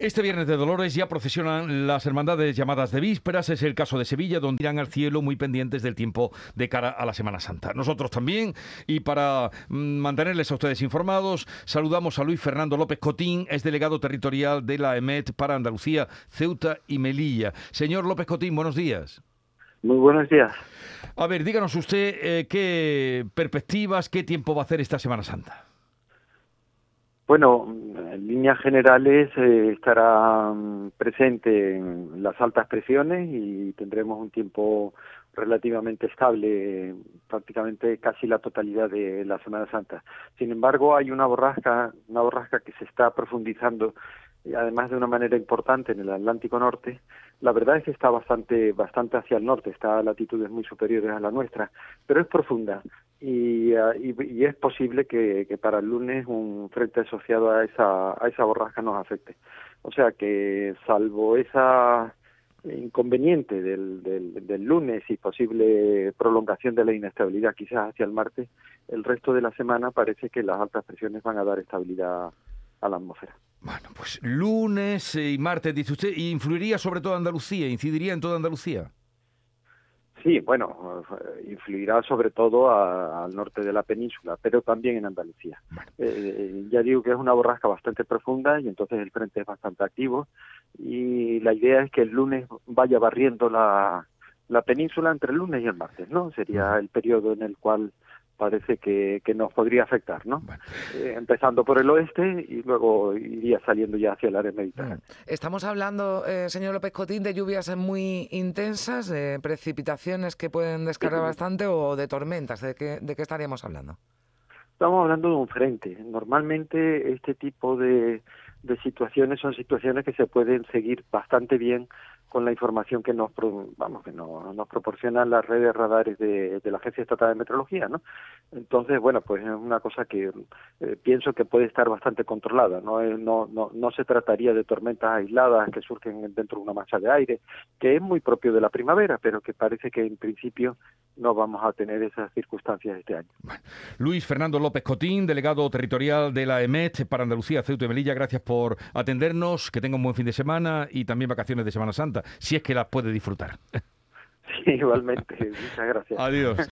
Este viernes de Dolores ya procesionan las hermandades llamadas de vísperas. Es el caso de Sevilla, donde irán al cielo muy pendientes del tiempo de cara a la Semana Santa. Nosotros también. Y para mm, mantenerles a ustedes informados, saludamos a Luis Fernando López Cotín, es delegado territorial de la EMET para Andalucía, Ceuta y Melilla. Señor López Cotín, buenos días. Muy buenos días. A ver, díganos usted eh, qué perspectivas, qué tiempo va a hacer esta Semana Santa. Bueno, en líneas generales eh, estará mm, presente en las altas presiones y tendremos un tiempo relativamente estable prácticamente casi la totalidad de la Semana Santa. Sin embargo, hay una borrasca, una borrasca que se está profundizando además de una manera importante en el Atlántico Norte, la verdad es que está bastante, bastante hacia el norte, está a latitudes muy superiores a la nuestra, pero es profunda y, ah, y, es posible que, que, para el lunes un frente asociado a esa, a esa borrasca nos afecte. O sea que salvo esa inconveniente del, del, del lunes y posible prolongación de la inestabilidad quizás hacia el martes, el resto de la semana parece que las altas presiones van a dar estabilidad a la atmósfera. Bueno, pues lunes y martes, dice usted, ¿influiría sobre todo Andalucía? ¿Incidiría en toda Andalucía? Sí, bueno, influirá sobre todo al norte de la península, pero también en Andalucía. Eh, ya digo que es una borrasca bastante profunda y entonces el frente es bastante activo y la idea es que el lunes vaya barriendo la, la península entre el lunes y el martes, ¿no? Sería el periodo en el cual parece que, que nos podría afectar, ¿no? Eh, empezando por el oeste y luego iría saliendo ya hacia el área mediterránea. Estamos hablando, eh, señor López Cotín, de lluvias muy intensas, de precipitaciones que pueden descargar bastante o de tormentas. ¿De qué, ¿De qué estaríamos hablando? Estamos hablando de un frente. Normalmente este tipo de, de situaciones son situaciones que se pueden seguir bastante bien con la información que nos vamos que nos, nos proporcionan las redes radares de, de, la Agencia Estatal de Meteorología, ¿no? Entonces, bueno, pues es una cosa que eh, pienso que puede estar bastante controlada, ¿no? no, no no se trataría de tormentas aisladas que surgen dentro de una masa de aire, que es muy propio de la primavera, pero que parece que en principio no vamos a tener esas circunstancias este año. Luis Fernando López Cotín, delegado territorial de la EMET para Andalucía, Ceuta y Melilla, gracias por atendernos, que tenga un buen fin de semana y también vacaciones de Semana Santa si es que las puede disfrutar. Sí, igualmente. Muchas gracias. Adiós.